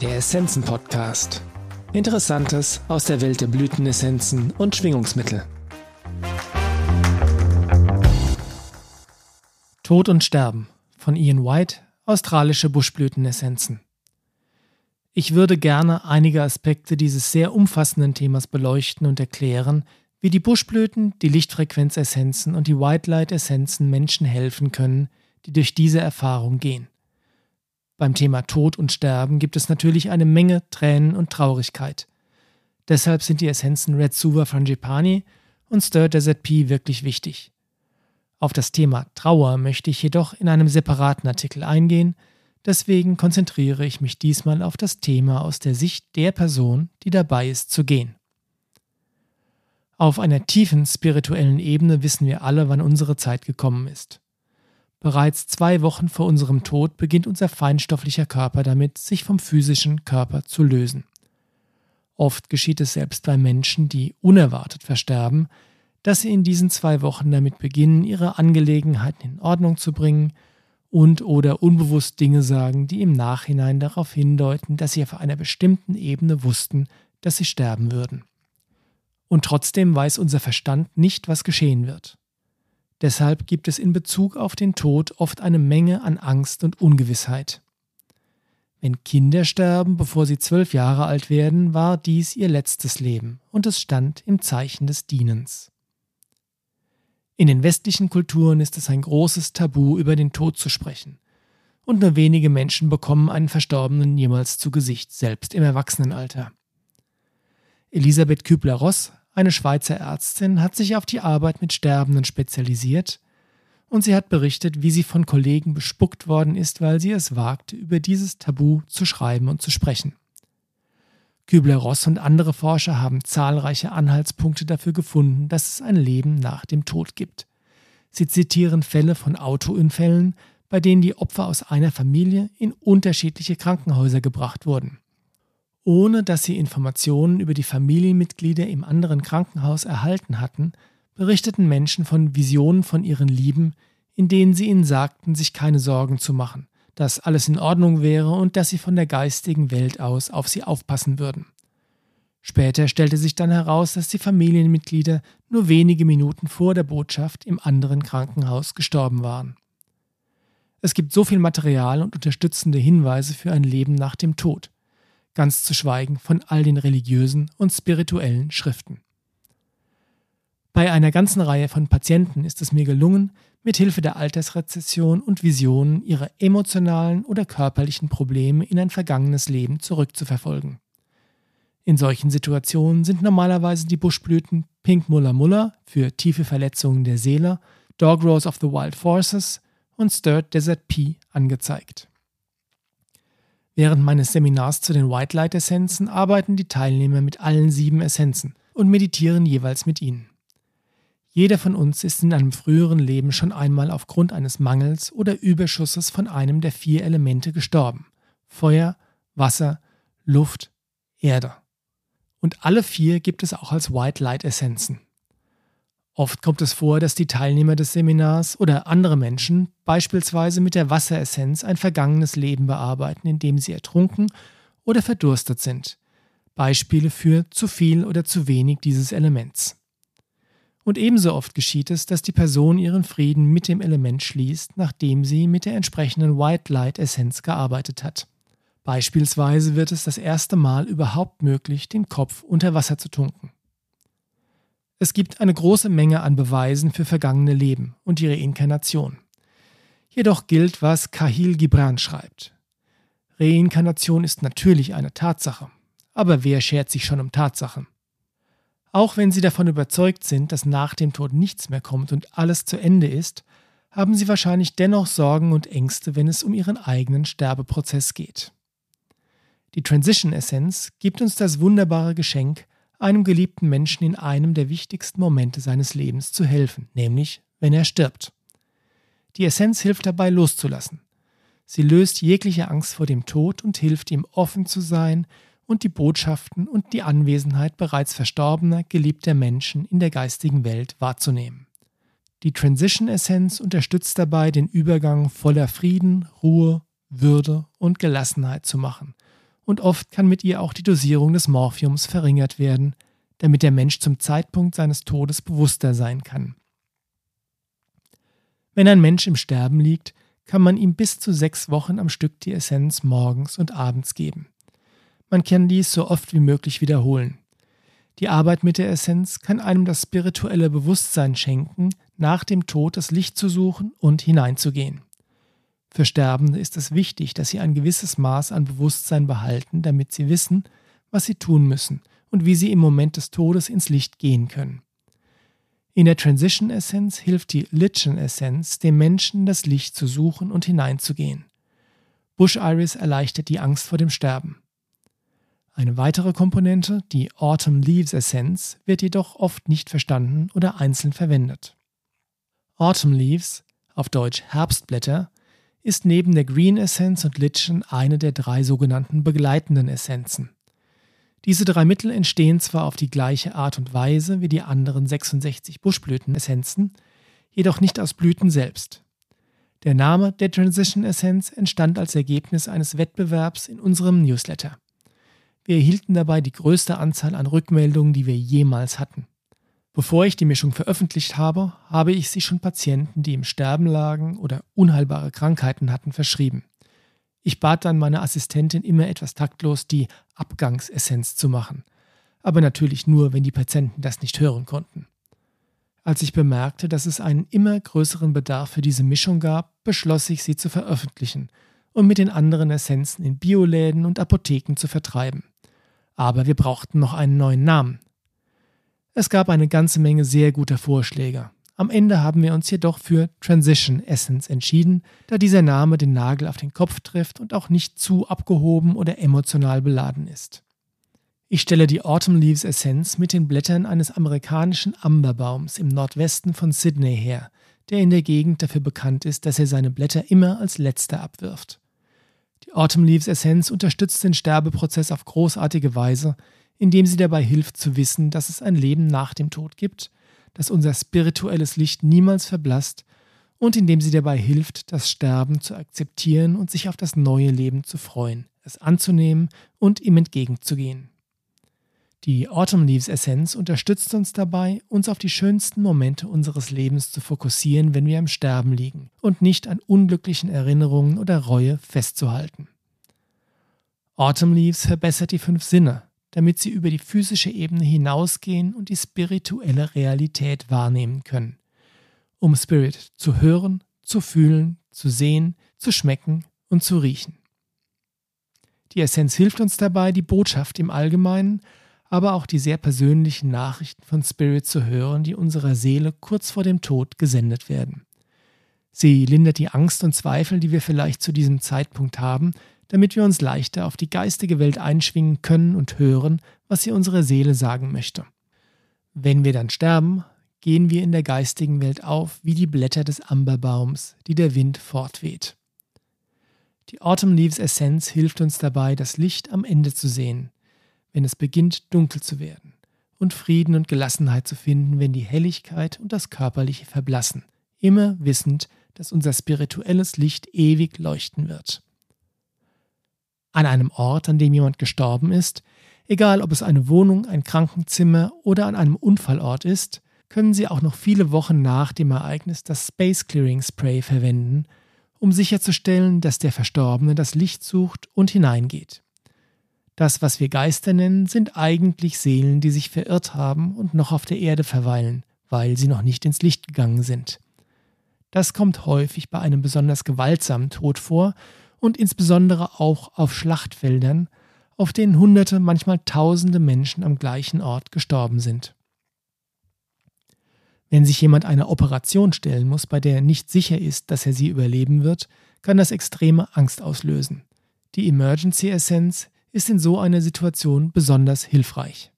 Der Essenzen Podcast. Interessantes aus der Welt der Blütenessenzen und Schwingungsmittel. Tod und Sterben von Ian White, australische Buschblütenessenzen. Ich würde gerne einige Aspekte dieses sehr umfassenden Themas beleuchten und erklären, wie die Buschblüten, die Lichtfrequenzessenzen und die White Light Essenzen Menschen helfen können, die durch diese Erfahrung gehen. Beim Thema Tod und Sterben gibt es natürlich eine Menge Tränen und Traurigkeit. Deshalb sind die Essenzen Red Suva Frangipani und Stir Desert Pea wirklich wichtig. Auf das Thema Trauer möchte ich jedoch in einem separaten Artikel eingehen, deswegen konzentriere ich mich diesmal auf das Thema aus der Sicht der Person, die dabei ist zu gehen. Auf einer tiefen spirituellen Ebene wissen wir alle, wann unsere Zeit gekommen ist. Bereits zwei Wochen vor unserem Tod beginnt unser feinstofflicher Körper damit, sich vom physischen Körper zu lösen. Oft geschieht es selbst bei Menschen, die unerwartet versterben, dass sie in diesen zwei Wochen damit beginnen, ihre Angelegenheiten in Ordnung zu bringen und oder unbewusst Dinge sagen, die im Nachhinein darauf hindeuten, dass sie auf einer bestimmten Ebene wussten, dass sie sterben würden. Und trotzdem weiß unser Verstand nicht, was geschehen wird. Deshalb gibt es in Bezug auf den Tod oft eine Menge an Angst und Ungewissheit. Wenn Kinder sterben, bevor sie zwölf Jahre alt werden, war dies ihr letztes Leben und es stand im Zeichen des Dienens. In den westlichen Kulturen ist es ein großes Tabu, über den Tod zu sprechen, und nur wenige Menschen bekommen einen Verstorbenen jemals zu Gesicht, selbst im Erwachsenenalter. Elisabeth Kübler-Ross eine Schweizer Ärztin hat sich auf die Arbeit mit Sterbenden spezialisiert und sie hat berichtet, wie sie von Kollegen bespuckt worden ist, weil sie es wagte, über dieses Tabu zu schreiben und zu sprechen. Kübler-Ross und andere Forscher haben zahlreiche Anhaltspunkte dafür gefunden, dass es ein Leben nach dem Tod gibt. Sie zitieren Fälle von Autounfällen, bei denen die Opfer aus einer Familie in unterschiedliche Krankenhäuser gebracht wurden ohne dass sie Informationen über die Familienmitglieder im anderen Krankenhaus erhalten hatten, berichteten Menschen von Visionen von ihren Lieben, in denen sie ihnen sagten, sich keine Sorgen zu machen, dass alles in Ordnung wäre und dass sie von der geistigen Welt aus auf sie aufpassen würden. Später stellte sich dann heraus, dass die Familienmitglieder nur wenige Minuten vor der Botschaft im anderen Krankenhaus gestorben waren. Es gibt so viel Material und unterstützende Hinweise für ein Leben nach dem Tod ganz zu schweigen von all den religiösen und spirituellen Schriften. Bei einer ganzen Reihe von Patienten ist es mir gelungen, mit Hilfe der Altersrezession und Visionen ihre emotionalen oder körperlichen Probleme in ein vergangenes Leben zurückzuverfolgen. In solchen Situationen sind normalerweise die Buschblüten Pink Muller Muller für tiefe Verletzungen der Seele, Dog Rose of the Wild Forces und Stirred Desert Pea angezeigt. Während meines Seminars zu den White Light Essenzen arbeiten die Teilnehmer mit allen sieben Essenzen und meditieren jeweils mit ihnen. Jeder von uns ist in einem früheren Leben schon einmal aufgrund eines Mangels oder Überschusses von einem der vier Elemente gestorben. Feuer, Wasser, Luft, Erde. Und alle vier gibt es auch als White Light Essenzen. Oft kommt es vor, dass die Teilnehmer des Seminars oder andere Menschen beispielsweise mit der Wasseressenz ein vergangenes Leben bearbeiten, in dem sie ertrunken oder verdurstet sind. Beispiele für zu viel oder zu wenig dieses Elements. Und ebenso oft geschieht es, dass die Person ihren Frieden mit dem Element schließt, nachdem sie mit der entsprechenden White Light Essenz gearbeitet hat. Beispielsweise wird es das erste Mal überhaupt möglich, den Kopf unter Wasser zu tunken. Es gibt eine große Menge an Beweisen für vergangene Leben und ihre Inkarnation. Jedoch gilt, was Kahil Gibran schreibt. Reinkarnation ist natürlich eine Tatsache, aber wer schert sich schon um Tatsachen? Auch wenn Sie davon überzeugt sind, dass nach dem Tod nichts mehr kommt und alles zu Ende ist, haben Sie wahrscheinlich dennoch Sorgen und Ängste, wenn es um Ihren eigenen Sterbeprozess geht. Die Transition Essenz gibt uns das wunderbare Geschenk, einem geliebten Menschen in einem der wichtigsten Momente seines Lebens zu helfen, nämlich wenn er stirbt. Die Essenz hilft dabei loszulassen. Sie löst jegliche Angst vor dem Tod und hilft ihm offen zu sein und die Botschaften und die Anwesenheit bereits verstorbener, geliebter Menschen in der geistigen Welt wahrzunehmen. Die Transition Essenz unterstützt dabei, den Übergang voller Frieden, Ruhe, Würde und Gelassenheit zu machen und oft kann mit ihr auch die Dosierung des Morphiums verringert werden, damit der Mensch zum Zeitpunkt seines Todes bewusster sein kann. Wenn ein Mensch im Sterben liegt, kann man ihm bis zu sechs Wochen am Stück die Essenz morgens und abends geben. Man kann dies so oft wie möglich wiederholen. Die Arbeit mit der Essenz kann einem das spirituelle Bewusstsein schenken, nach dem Tod das Licht zu suchen und hineinzugehen. Für Sterbende ist es wichtig, dass sie ein gewisses Maß an Bewusstsein behalten, damit sie wissen, was sie tun müssen und wie sie im Moment des Todes ins Licht gehen können. In der Transition Essenz hilft die Lichen Essenz dem Menschen, das Licht zu suchen und hineinzugehen. Bush Iris erleichtert die Angst vor dem Sterben. Eine weitere Komponente, die Autumn Leaves Essenz, wird jedoch oft nicht verstanden oder einzeln verwendet. Autumn Leaves, auf Deutsch Herbstblätter, ist neben der Green Essenz und Lichen eine der drei sogenannten begleitenden Essenzen. Diese drei Mittel entstehen zwar auf die gleiche Art und Weise wie die anderen 66 Buschblütenessenzen, jedoch nicht aus Blüten selbst. Der Name der Transition Essenz entstand als Ergebnis eines Wettbewerbs in unserem Newsletter. Wir erhielten dabei die größte Anzahl an Rückmeldungen, die wir jemals hatten. Bevor ich die Mischung veröffentlicht habe, habe ich sie schon Patienten, die im Sterben lagen oder unheilbare Krankheiten hatten, verschrieben. Ich bat dann meine Assistentin immer etwas taktlos, die Abgangsessenz zu machen. Aber natürlich nur, wenn die Patienten das nicht hören konnten. Als ich bemerkte, dass es einen immer größeren Bedarf für diese Mischung gab, beschloss ich, sie zu veröffentlichen und mit den anderen Essenzen in Bioläden und Apotheken zu vertreiben. Aber wir brauchten noch einen neuen Namen, es gab eine ganze Menge sehr guter Vorschläge. Am Ende haben wir uns jedoch für Transition Essence entschieden, da dieser Name den Nagel auf den Kopf trifft und auch nicht zu abgehoben oder emotional beladen ist. Ich stelle die Autumn Leaves Essenz mit den Blättern eines amerikanischen Amberbaums im Nordwesten von Sydney her, der in der Gegend dafür bekannt ist, dass er seine Blätter immer als letzter abwirft. Die Autumn Leaves Essenz unterstützt den Sterbeprozess auf großartige Weise, indem sie dabei hilft zu wissen, dass es ein Leben nach dem Tod gibt, dass unser spirituelles Licht niemals verblasst und indem sie dabei hilft, das Sterben zu akzeptieren und sich auf das neue Leben zu freuen, es anzunehmen und ihm entgegenzugehen. Die Autumn Leaves Essenz unterstützt uns dabei, uns auf die schönsten Momente unseres Lebens zu fokussieren, wenn wir am Sterben liegen und nicht an unglücklichen Erinnerungen oder Reue festzuhalten. Autumn Leaves verbessert die fünf Sinne, damit sie über die physische Ebene hinausgehen und die spirituelle Realität wahrnehmen können, um Spirit zu hören, zu fühlen, zu sehen, zu schmecken und zu riechen. Die Essenz hilft uns dabei, die Botschaft im Allgemeinen, aber auch die sehr persönlichen Nachrichten von Spirit zu hören, die unserer Seele kurz vor dem Tod gesendet werden. Sie lindert die Angst und Zweifel, die wir vielleicht zu diesem Zeitpunkt haben, damit wir uns leichter auf die geistige Welt einschwingen können und hören, was sie unsere Seele sagen möchte. Wenn wir dann sterben, gehen wir in der geistigen Welt auf wie die Blätter des Amberbaums, die der Wind fortweht. Die Autumn Leaves Essenz hilft uns dabei, das Licht am Ende zu sehen, wenn es beginnt dunkel zu werden, und Frieden und Gelassenheit zu finden, wenn die Helligkeit und das Körperliche verblassen, immer wissend, dass unser spirituelles Licht ewig leuchten wird an einem Ort, an dem jemand gestorben ist, egal ob es eine Wohnung, ein Krankenzimmer oder an einem Unfallort ist, können Sie auch noch viele Wochen nach dem Ereignis das Space Clearing Spray verwenden, um sicherzustellen, dass der Verstorbene das Licht sucht und hineingeht. Das, was wir Geister nennen, sind eigentlich Seelen, die sich verirrt haben und noch auf der Erde verweilen, weil sie noch nicht ins Licht gegangen sind. Das kommt häufig bei einem besonders gewaltsamen Tod vor und insbesondere auch auf Schlachtfeldern, auf denen Hunderte, manchmal Tausende Menschen am gleichen Ort gestorben sind. Wenn sich jemand einer Operation stellen muss, bei der er nicht sicher ist, dass er sie überleben wird, kann das extreme Angst auslösen. Die Emergency Essence ist in so einer Situation besonders hilfreich.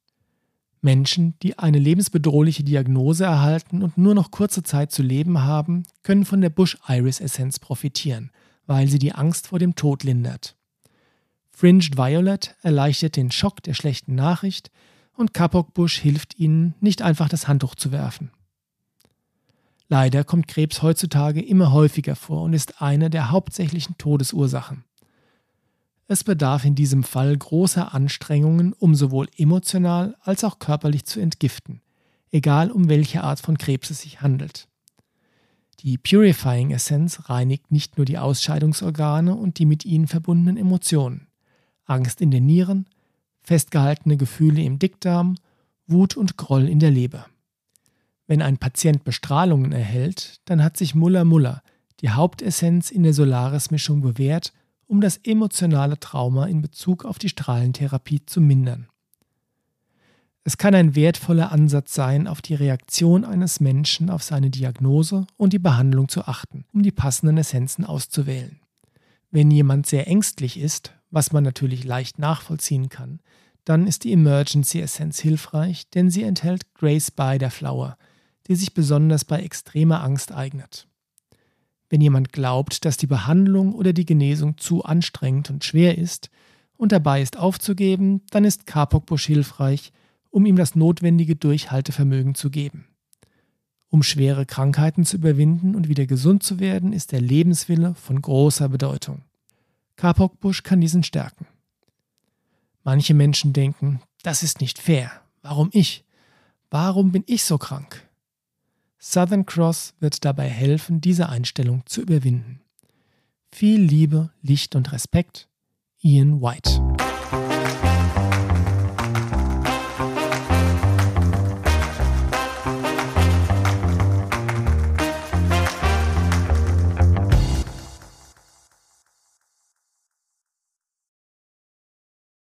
Menschen, die eine lebensbedrohliche Diagnose erhalten und nur noch kurze Zeit zu leben haben, können von der Bush Iris Essenz profitieren, weil sie die Angst vor dem Tod lindert. Fringed Violet erleichtert den Schock der schlechten Nachricht und Kapok Bush hilft ihnen, nicht einfach das Handtuch zu werfen. Leider kommt Krebs heutzutage immer häufiger vor und ist eine der hauptsächlichen Todesursachen. Es bedarf in diesem Fall großer Anstrengungen, um sowohl emotional als auch körperlich zu entgiften, egal um welche Art von Krebs es sich handelt. Die Purifying Essenz reinigt nicht nur die Ausscheidungsorgane und die mit ihnen verbundenen Emotionen, Angst in den Nieren, festgehaltene Gefühle im Dickdarm, Wut und Groll in der Leber. Wenn ein Patient Bestrahlungen erhält, dann hat sich Muller Muller, die Hauptessenz in der Solaris-Mischung, bewährt, um das emotionale Trauma in Bezug auf die Strahlentherapie zu mindern. Es kann ein wertvoller Ansatz sein, auf die Reaktion eines Menschen auf seine Diagnose und die Behandlung zu achten, um die passenden Essenzen auszuwählen. Wenn jemand sehr ängstlich ist, was man natürlich leicht nachvollziehen kann, dann ist die Emergency Essenz hilfreich, denn sie enthält Grace Spider Flower, die sich besonders bei extremer Angst eignet. Wenn jemand glaubt, dass die Behandlung oder die Genesung zu anstrengend und schwer ist und dabei ist aufzugeben, dann ist Kapokbusch hilfreich, um ihm das notwendige Durchhaltevermögen zu geben. Um schwere Krankheiten zu überwinden und wieder gesund zu werden, ist der Lebenswille von großer Bedeutung. Kapokbusch kann diesen stärken. Manche Menschen denken, das ist nicht fair. Warum ich? Warum bin ich so krank? Southern Cross wird dabei helfen, diese Einstellung zu überwinden. Viel Liebe, Licht und Respekt, Ian White.